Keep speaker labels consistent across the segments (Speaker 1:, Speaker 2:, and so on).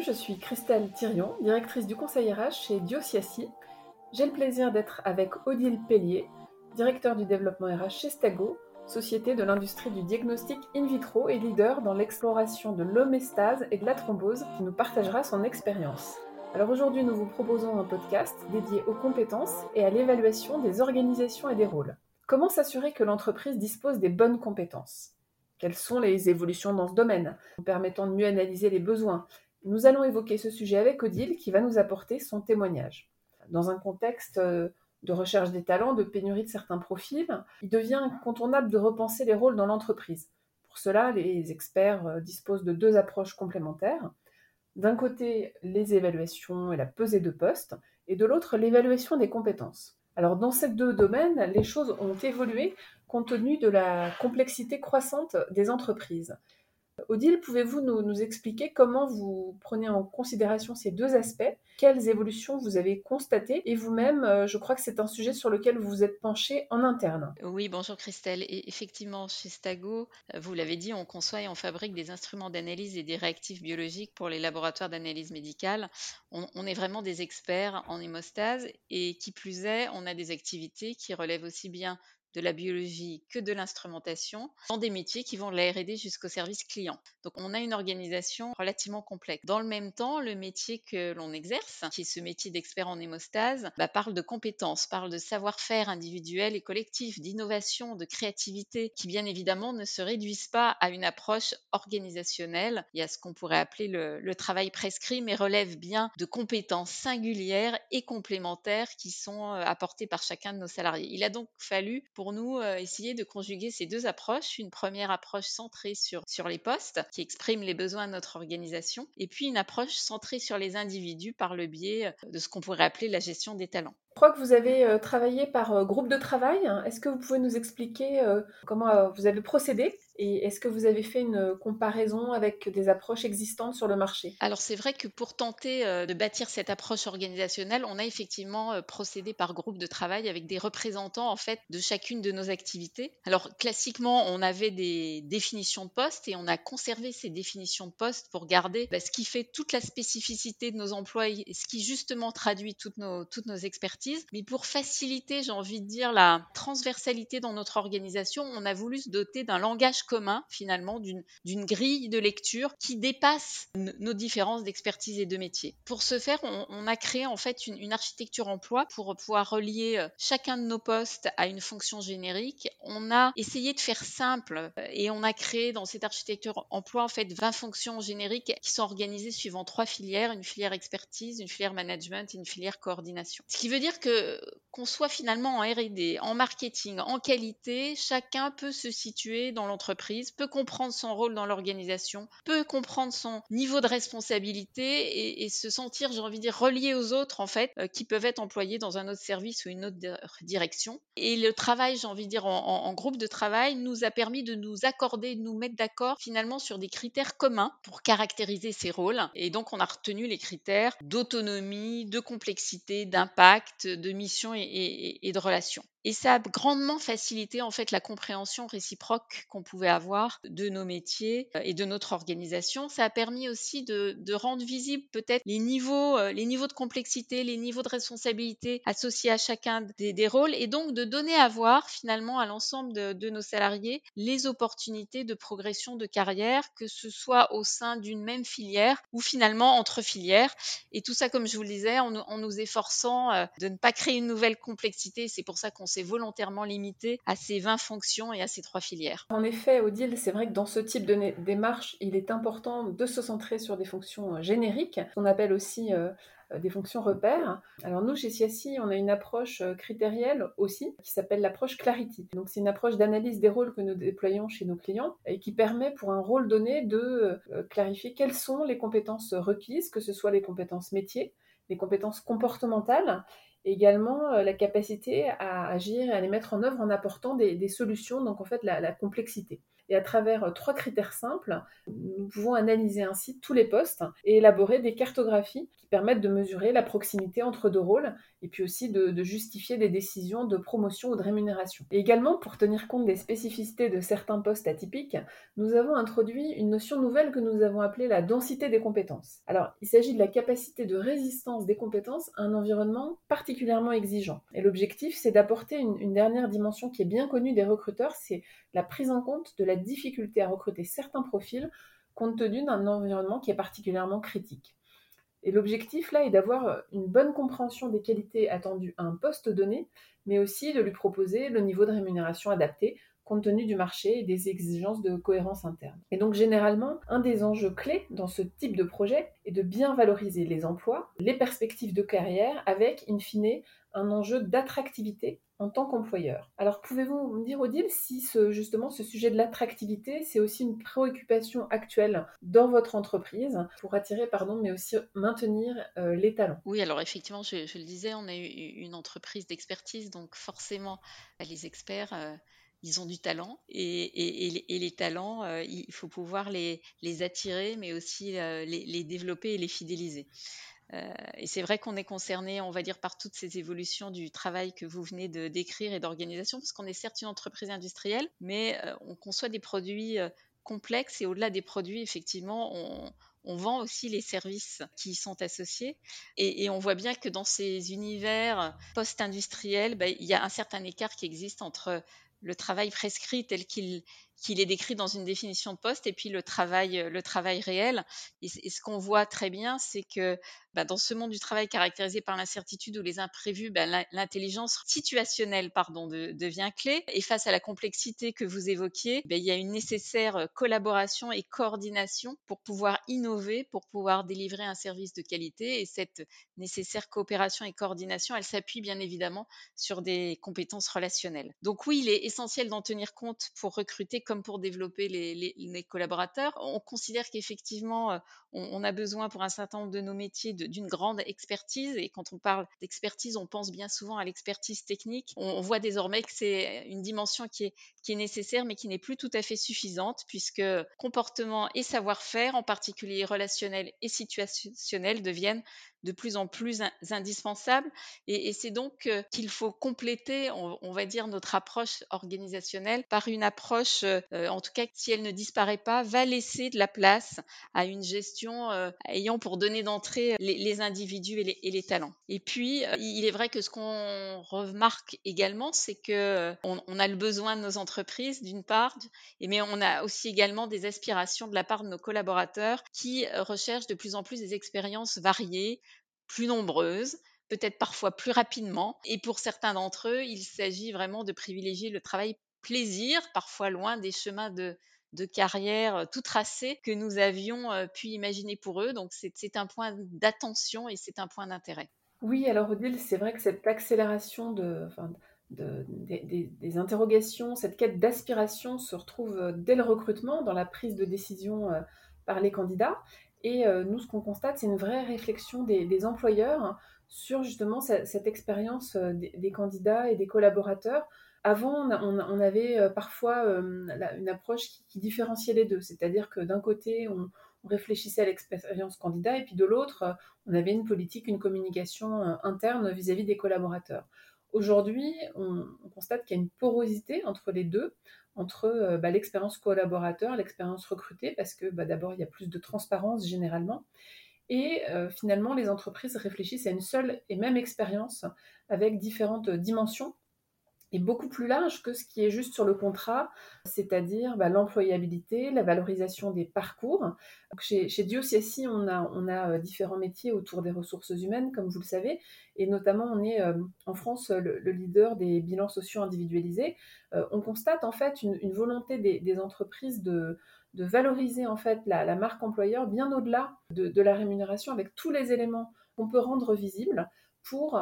Speaker 1: Je suis Christelle Thirion, directrice du conseil RH chez Diosiasi. J'ai le plaisir d'être avec Odile Pellier, directeur du développement RH chez Stago, société de l'industrie du diagnostic in vitro et leader dans l'exploration de l'homestase et de la thrombose, qui nous partagera son expérience. Alors aujourd'hui, nous vous proposons un podcast dédié aux compétences et à l'évaluation des organisations et des rôles. Comment s'assurer que l'entreprise dispose des bonnes compétences? Quelles sont les évolutions dans ce domaine, permettant de mieux analyser les besoins Nous allons évoquer ce sujet avec Odile qui va nous apporter son témoignage. Dans un contexte euh, de recherche des talents, de pénurie de certains profils, il devient incontournable de repenser les rôles dans l'entreprise. Pour cela, les experts euh, disposent de deux approches complémentaires. D'un côté, les évaluations et la pesée de poste, et de l'autre, l'évaluation des compétences. Alors dans ces deux domaines, les choses ont évolué compte tenu de la complexité croissante des entreprises. Odile, pouvez-vous nous, expliquer comment vous prenez en considération ces deux aspects? Quelles évolutions vous avez constatées? Et vous-même, euh, je crois que c'est un sujet sur lequel vous vous êtes penché en interne.
Speaker 2: Oui, bonjour Christelle. Et effectivement, chez Stago, euh, vous l'avez dit, on conçoit et on fabrique des instruments d'analyse et des réactifs biologiques pour les laboratoires d'analyse médicale. On, est vraiment des experts en hémostase et qui plus est, on a des activités qui relèvent aussi bien de la biologie que de l'instrumentation dans des métiers qui vont de la R&D jusqu'au service client. Donc on a une organisation relativement complexe. Dans le même temps, le métier que l'on exerce, qui est ce métier d'expert en hémostase, bah, parle de compétences, parle de savoir-faire individuel et collectif, d'innovation, de créativité, qui bien évidemment ne se réduisent pas à une approche organisationnelle et à ce qu'on pourrait appeler le, travail prescrit, mais relèvent bien de compétences singulières et complémentaires qui sont euh, apportées par chacun de nos salariés. Il a donc fallu pour nous euh, essayer de conjuguer ces deux approches. Une première approche centrée sur, les postes, qui exprime les besoins de notre organisation, et puis une approche centrée sur les individus par le biais euh, de ce qu'on pourrait appeler la gestion des talents.
Speaker 1: Crois que vous avez euh, travaillé par groupe de travail. Est-ce que vous pouvez nous expliquer comment vous avez procédé et est-ce que vous avez fait une comparaison avec des approches existantes sur le marché?
Speaker 2: Alors c'est vrai que pour tenter euh, de bâtir cette approche organisationnelle, on a effectivement euh, procédé par groupe de travail avec des représentants en fait de chacune de nos activités. Alors classiquement, on avait des définitions de poste et on a conservé ces définitions de poste pour garder bah, ce qui fait toute la spécificité de nos emplois et ce qui justement traduit toutes nos, toutes nos expertises. Mais pour faciliter, j'ai envie de dire, la transversalité dans notre organisation, on a voulu se doter d'un langage commun finalement d'une grille de lecture qui dépasse nos différences d'expertise et de métier. Pour ce faire, on, a créé en fait une, une, architecture emploi pour pouvoir relier euh, chacun de nos postes à une fonction générique. On a essayé de faire simple euh, et on a créé dans cette architecture emploi en fait 20 fonctions génériques qui sont organisées suivant trois filières, une filière expertise, une filière management et une filière coordination. Ce qui veut dire que qu'on soit finalement en R&D, en marketing, en qualité, chacun peut se situer dans l'entreprise peut comprendre son rôle dans l'organisation, peut comprendre son niveau de responsabilité et, se sentir, j'ai envie de dire, relié aux autres, en fait, euh, qui peuvent être employés dans un autre service ou une autre direction. Et le travail, j'ai envie de dire, en, groupe de travail nous a permis de nous accorder, de nous mettre d'accord finalement sur des critères communs pour caractériser ces rôles. Et donc, on a retenu les critères d'autonomie, de complexité, d'impact, de mission et, de relation. Et ça a grandement facilité en fait la compréhension réciproque qu'on pouvait avoir de nos métiers euh, et de notre organisation. Ça a permis aussi de, rendre visible peut-être les niveaux, euh, les niveaux de complexité, les niveaux de responsabilité associés à chacun des, rôles et donc de donner à voir finalement à l'ensemble de, nos salariés les opportunités de progression de carrière, que ce soit au sein d'une même filière ou finalement entre filières. Et tout ça, comme je vous le disais, en, en nous efforçant euh, de ne pas créer une nouvelle complexité. C'est pour ça qu'on s'est volontairement limité à ces 20 fonctions et à ces trois filières.
Speaker 1: En effet, Odile, c'est vrai que dans ce type de démarche, il est important de se centrer sur des fonctions euh, génériques, qu'on appelle aussi euh, euh, des fonctions repères. Alors nous, chez CIACI, on a une approche critérielle aussi, qui s'appelle l'approche Clarity. Donc c'est une approche d'analyse des rôles que nous déployons chez nos clients et qui permet pour un rôle donné de clarifier quelles sont les compétences requises, que ce soit les compétences métiers, les compétences comportementales également la capacité à agir et à les mettre en œuvre en apportant des, solutions, donc en fait la complexité. Et à travers euh, trois critères simples, nous pouvons analyser ainsi tous les postes et élaborer des cartographies qui permettent de mesurer la proximité entre deux rôles et puis aussi de, justifier des décisions de promotion ou de rémunération. Et également, pour tenir compte des spécificités de certains postes atypiques, nous avons introduit une notion nouvelle que nous avons appelée la densité des compétences. Alors, il s'agit de la capacité de résistance des compétences à un environnement particulièrement exigeant. Et l'objectif, c'est d'apporter une, une dernière dimension qui est bien connue des recruteurs, c'est la prise en compte de la difficulté à recruter certains profils compte tenu d'un environnement qui est particulièrement critique. Et l'objectif là est d'avoir une bonne compréhension des qualités attendues à un poste donné, mais aussi de lui proposer le niveau de rémunération adapté compte tenu du marché et des exigences de cohérence interne. Et donc généralement, un des enjeux clés dans ce type de projet est de bien valoriser les emplois, les perspectives de carrière, avec, in fine, un enjeu d'attractivité en tant qu'employeur. Alors pouvez-vous me dire, Odile, si justement ce sujet de l'attractivité, c'est aussi une préoccupation actuelle dans votre entreprise pour attirer, pardon, mais aussi maintenir euh, les talents?
Speaker 2: Oui, alors effectivement, je, le disais, on eu une entreprise d'expertise, donc forcément, les experts... Euh, ils ont du talent et, les talents, euh, il faut pouvoir les, attirer, mais aussi les, développer et les fidéliser. Euh, et c'est vrai qu'on est concerné, on va dire, par toutes ces évolutions du travail que vous venez de décrire et d'organisation, parce qu'on est certes une entreprise industrielle, mais euh, on conçoit des produits euh, complexes et au-delà des produits, effectivement, on, vend aussi les services qui y sont associés. Et, on voit bien que dans ces univers post-industriels, ben, il y a un certain écart qui existe entre le travail prescrit tel qu'il qu'il est décrit dans une définition de poste et puis le travail, le travail réel. Et, ce qu'on voit très bien, c'est que bah, dans ce monde du travail caractérisé par l'incertitude ou les imprévus, bah, l'intelligence situationnelle pardon, devient clé. Et face à la complexité que vous évoquiez, bah, il y a une nécessaire euh, collaboration et coordination pour pouvoir innover, pour pouvoir délivrer un service de qualité. Et cette nécessaire coopération et coordination, elle s'appuie bien évidemment sur des compétences relationnelles. Donc oui, il est essentiel d'en tenir compte pour recruter comme pour développer les, collaborateurs. On considère qu'effectivement, euh, on, a besoin pour un certain nombre de nos métiers d'une grande expertise. Et quand on parle d'expertise, on pense bien souvent à l'expertise technique. On, voit désormais que c'est une dimension qui est, qui est nécessaire, mais qui n'est plus tout à fait suffisante, puisque comportement et savoir-faire, en particulier relationnel et situationnel, deviennent de plus en plus indispensables. Et, c'est donc euh, qu'il faut compléter, on, va dire, notre approche organisationnelle par une approche, euh, en tout cas, si elle ne disparaît pas, va laisser de la place à une gestion euh, ayant pour donner d'entrée les, individus et les, talents. Et puis, il est vrai que ce qu'on remarque également, c'est que on, a le besoin de nos entreprises, d'une part, mais on a aussi également des aspirations de la part de nos collaborateurs qui recherchent de plus en plus des expériences variées, plus nombreuses, peut-être parfois plus rapidement. Et pour certains d'entre eux, il s'agit vraiment de privilégier le travail plaisir, parfois loin des chemins de, carrière euh, tout tracés que nous avions euh, pu imaginer pour eux. Donc c'est un point d'attention et c'est un point d'intérêt.
Speaker 1: Oui, alors Odile, c'est vrai que cette accélération de, des, interrogations, cette quête d'aspiration se retrouve euh, dès le recrutement, dans la prise de décision par les candidats. Et euh, nous, ce qu'on constate, c'est une vraie réflexion des, employeurs sur justement cette, expérience euh, des, candidats et des collaborateurs. Avant, on, avait euh, parfois une approche qui, différenciait les deux, c'est-à-dire que d'un côté, on, réfléchissait à l'expérience candidat et puis de l'autre, on avait une politique, une communication interne vis-à-vis des collaborateurs. Aujourd'hui, on, constate qu'il y a une porosité entre les deux, entre euh, bah, l'expérience collaborateur, l'expérience recrutée, parce que bah, d'abord, il y a plus de transparence généralement. Et euh, finalement, les entreprises réfléchissent à une seule et même expérience avec différentes dimensions est beaucoup plus large que ce qui est juste sur le contrat, c'est-à-dire bah, l'employabilité, la valorisation des parcours. chez, chez Diocesi, on a, euh, différents métiers autour des ressources humaines, comme vous le savez, et notamment on est euh, en France le, leader des bilans sociaux individualisés. Euh, on constate en fait une, volonté des, entreprises de, valoriser en fait la, marque employeur bien au-delà de, de, la rémunération avec tous les éléments qu'on peut rendre visibles pour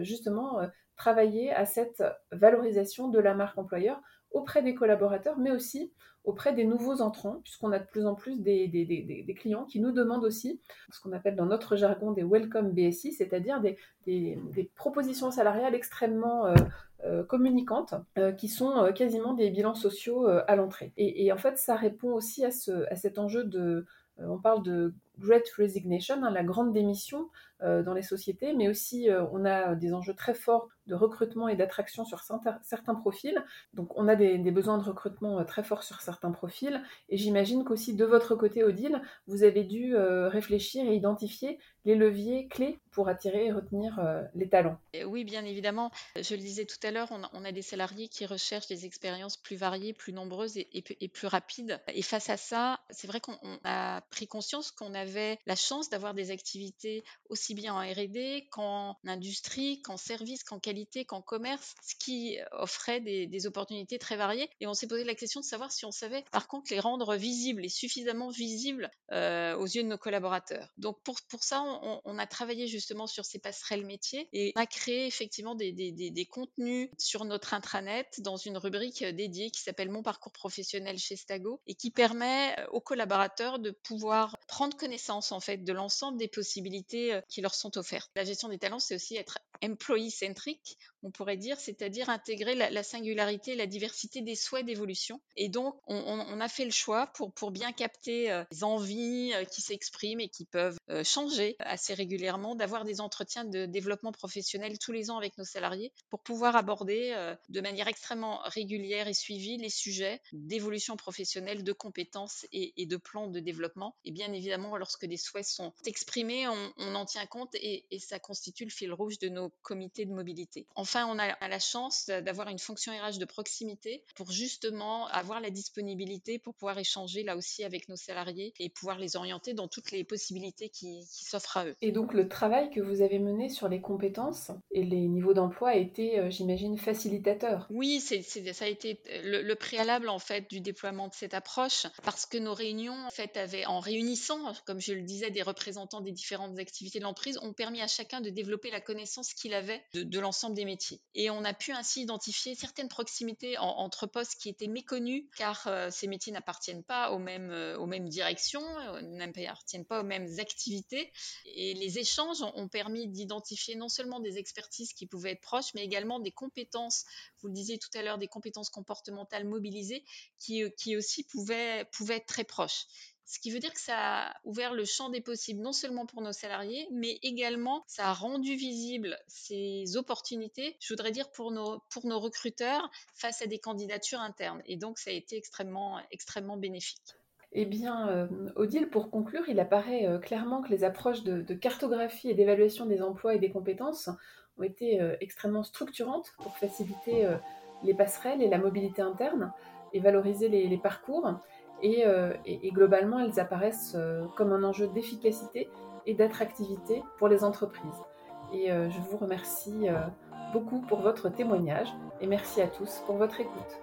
Speaker 1: justement travailler à cette valorisation de la marque employeur auprès des collaborateurs, mais aussi auprès des nouveaux entrants, puisqu'on a de plus en plus des, clients qui nous demandent aussi ce qu'on appelle dans notre jargon des welcome BSI, c'est-à-dire des, propositions salariales extrêmement euh, euh, communicantes, euh, qui sont quasiment des bilans sociaux à l'entrée. Et, en fait, ça répond aussi à, ce, à cet enjeu de, on parle de Great Resignation, hein, la grande démission dans les sociétés, mais aussi on a des enjeux très forts de recrutement et d'attraction sur certains profils. Donc on a des, besoins de recrutement euh, très forts sur certains profils. Et j'imagine qu'aussi de votre côté, Odile, vous avez dû euh, réfléchir et identifier les leviers clés pour attirer et retenir euh, les talents.
Speaker 2: Oui, bien évidemment. Je le disais tout à l'heure, on, a des salariés qui recherchent des expériences plus variées, plus nombreuses et, plus rapides. Et face à ça, c'est vrai qu'on a pris conscience qu'on avait la chance d'avoir des activités aussi bien en RD qu'en industrie, qu'en service, qu'en qualité qu'en commerce, ce qui offrait des, opportunités très variées. Et on s'est posé la question de savoir si on savait par contre les rendre visibles et suffisamment visibles euh, aux yeux de nos collaborateurs. Donc pour, pour ça, on, a travaillé justement sur ces passerelles métiers et on a créé effectivement des, des, contenus sur notre intranet dans une rubrique dédiée qui s'appelle Mon parcours professionnel chez Stago et qui permet aux collaborateurs de pouvoir prendre connaissance en fait de l'ensemble des possibilités euh, qui leur sont offertes. La gestion des talents, c'est aussi être employee centric on pourrait dire, c'est-à-dire intégrer la, singularité et la diversité des souhaits d'évolution. Et donc, on, a fait le choix pour, bien capter euh, les envies euh, qui s'expriment et qui peuvent euh, changer assez régulièrement, d'avoir des entretiens de développement professionnel tous les ans avec nos salariés pour pouvoir aborder de manière extrêmement régulière et suivie les sujets d'évolution professionnelle, de compétences et, de plans de développement. Et bien évidemment, lorsque des souhaits sont exprimés, on, en tient compte et, ça constitue le fil rouge de nos comités de mobilité. Enfin, on a la chance d'avoir une fonction RH de proximité pour justement avoir la disponibilité pour pouvoir échanger là aussi avec nos salariés et pouvoir les orienter dans toutes les possibilités qui, s'offrent à eux.
Speaker 1: Et donc le travail que vous avez mené sur les compétences et les niveaux d'emploi a été, euh, j'imagine, facilitateur.
Speaker 2: Oui, c'est, ça a été le, préalable en fait du déploiement de cette approche parce que nos réunions en fait avaient, en réunissant, comme je le disais, des représentants des différentes activités de l'entreprise, ont permis à chacun de développer la connaissance qu'il avait de, de l'ensemble des métiers et on a pu ainsi identifier certaines proximités entre postes qui étaient méconnus, car euh, ces métiers n'appartiennent pas aux mêmes, euh, aux mêmes directions, euh, n'appartiennent pas aux mêmes activités. Et les échanges ont, permis d'identifier non seulement des expertises qui pouvaient être proches, mais également des compétences, vous le disiez tout à l'heure, des compétences comportementales mobilisées qui, qui aussi pouvaient, pouvaient être très proches. Ce qui veut dire que ça a ouvert le champ des possibles, non seulement pour nos salariés, mais également ça a rendu visible ces opportunités, je voudrais dire, pour nos, pour nos recruteurs face à des candidatures internes. Et donc, ça a été extrêmement, extrêmement bénéfique.
Speaker 1: Eh bien, euh, Odile, pour conclure, il apparaît euh, clairement que les approches de, cartographie et d'évaluation des emplois et des compétences ont été euh, extrêmement structurantes pour faciliter les passerelles et la mobilité interne et valoriser les parcours. Euh, et, globalement, elles apparaissent euh, comme un enjeu d'efficacité et d'attractivité pour les entreprises. Et euh, je vous remercie beaucoup pour votre témoignage et merci à tous pour votre écoute.